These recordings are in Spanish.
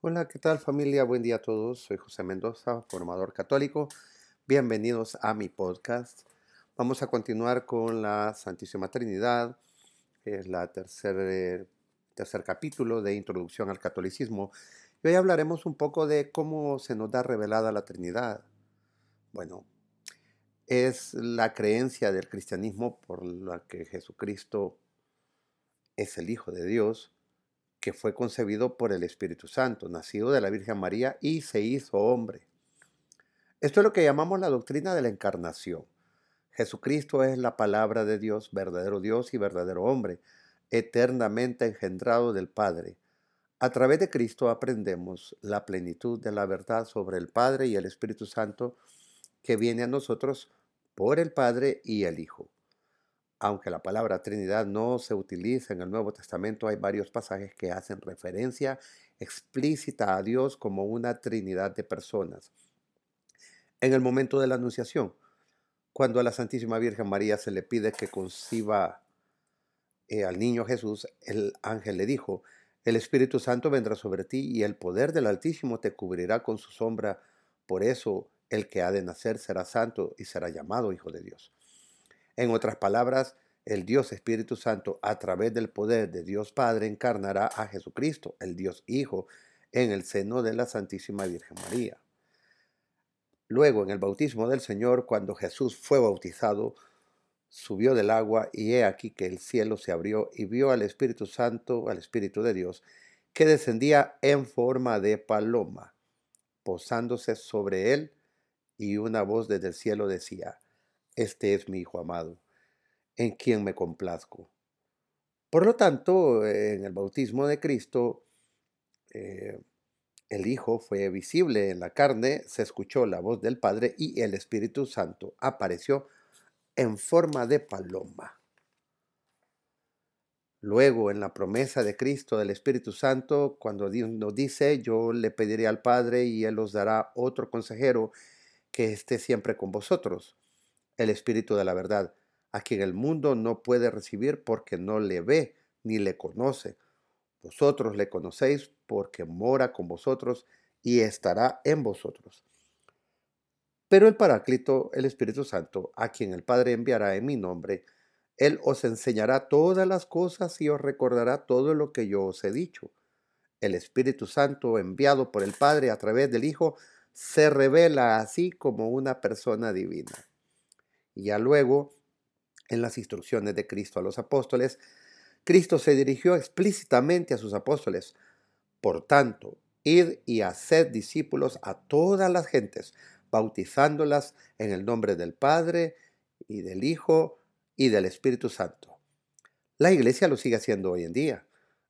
Hola, ¿qué tal familia? Buen día a todos. Soy José Mendoza, formador católico. Bienvenidos a mi podcast. Vamos a continuar con la Santísima Trinidad. Es la tercer, tercer capítulo de Introducción al Catolicismo. Y hoy hablaremos un poco de cómo se nos da revelada la Trinidad. Bueno, es la creencia del cristianismo por la que Jesucristo es el Hijo de Dios fue concebido por el Espíritu Santo, nacido de la Virgen María y se hizo hombre. Esto es lo que llamamos la doctrina de la encarnación. Jesucristo es la palabra de Dios, verdadero Dios y verdadero hombre, eternamente engendrado del Padre. A través de Cristo aprendemos la plenitud de la verdad sobre el Padre y el Espíritu Santo que viene a nosotros por el Padre y el Hijo aunque la palabra Trinidad no se utiliza en el Nuevo Testamento, hay varios pasajes que hacen referencia explícita a Dios como una Trinidad de personas. En el momento de la Anunciación, cuando a la Santísima Virgen María se le pide que conciba eh, al niño Jesús, el ángel le dijo, el Espíritu Santo vendrá sobre ti y el poder del Altísimo te cubrirá con su sombra, por eso el que ha de nacer será santo y será llamado Hijo de Dios. En otras palabras, el Dios Espíritu Santo, a través del poder de Dios Padre, encarnará a Jesucristo, el Dios Hijo, en el seno de la Santísima Virgen María. Luego, en el bautismo del Señor, cuando Jesús fue bautizado, subió del agua y he aquí que el cielo se abrió y vio al Espíritu Santo, al Espíritu de Dios, que descendía en forma de paloma, posándose sobre él, y una voz desde el cielo decía, este es mi Hijo amado, en quien me complazco. Por lo tanto, en el bautismo de Cristo, eh, el Hijo fue visible en la carne, se escuchó la voz del Padre y el Espíritu Santo apareció en forma de paloma. Luego, en la promesa de Cristo del Espíritu Santo, cuando Dios nos dice, yo le pediré al Padre y Él os dará otro consejero que esté siempre con vosotros el Espíritu de la verdad, a quien el mundo no puede recibir porque no le ve ni le conoce. Vosotros le conocéis porque mora con vosotros y estará en vosotros. Pero el Paráclito, el Espíritu Santo, a quien el Padre enviará en mi nombre, Él os enseñará todas las cosas y os recordará todo lo que yo os he dicho. El Espíritu Santo, enviado por el Padre a través del Hijo, se revela así como una persona divina. Y ya luego, en las instrucciones de Cristo a los apóstoles, Cristo se dirigió explícitamente a sus apóstoles. Por tanto, id y haced discípulos a todas las gentes, bautizándolas en el nombre del Padre y del Hijo y del Espíritu Santo. La iglesia lo sigue haciendo hoy en día.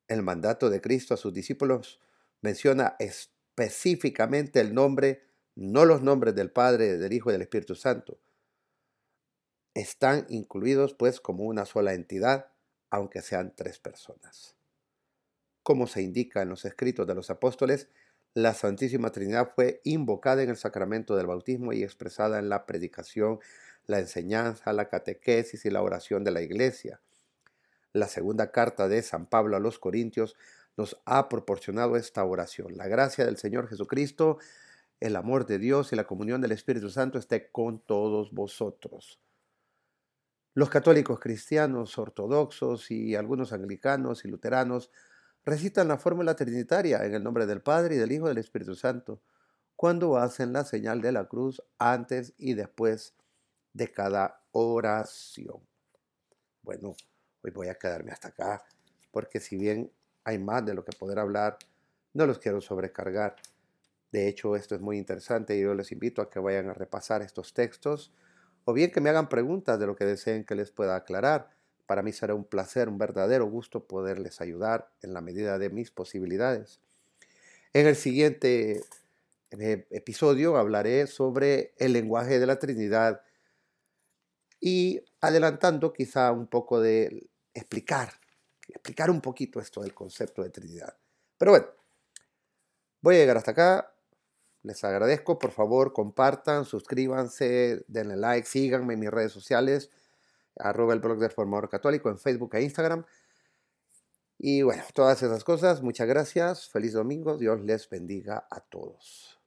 El mandato de Cristo a sus discípulos menciona específicamente el nombre, no los nombres del Padre, del Hijo y del Espíritu Santo están incluidos pues como una sola entidad, aunque sean tres personas. Como se indica en los escritos de los apóstoles, la Santísima Trinidad fue invocada en el sacramento del bautismo y expresada en la predicación, la enseñanza, la catequesis y la oración de la Iglesia. La segunda carta de San Pablo a los Corintios nos ha proporcionado esta oración. La gracia del Señor Jesucristo, el amor de Dios y la comunión del Espíritu Santo esté con todos vosotros. Los católicos cristianos, ortodoxos y algunos anglicanos y luteranos recitan la fórmula trinitaria en el nombre del Padre y del Hijo y del Espíritu Santo cuando hacen la señal de la cruz antes y después de cada oración. Bueno, hoy voy a quedarme hasta acá porque si bien hay más de lo que poder hablar, no los quiero sobrecargar. De hecho, esto es muy interesante y yo les invito a que vayan a repasar estos textos o bien que me hagan preguntas de lo que deseen que les pueda aclarar. Para mí será un placer, un verdadero gusto poderles ayudar en la medida de mis posibilidades. En el siguiente eh, episodio hablaré sobre el lenguaje de la Trinidad y adelantando quizá un poco de explicar, explicar un poquito esto del concepto de Trinidad. Pero bueno, voy a llegar hasta acá. Les agradezco, por favor, compartan, suscríbanse, denle like, síganme en mis redes sociales, arroba el blog del formador católico en Facebook e Instagram. Y bueno, todas esas cosas, muchas gracias, feliz domingo, Dios les bendiga a todos.